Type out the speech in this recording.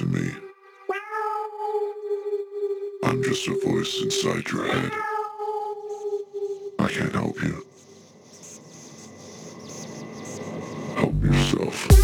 to me. I'm just a voice inside your head. I can't help you. Help yourself.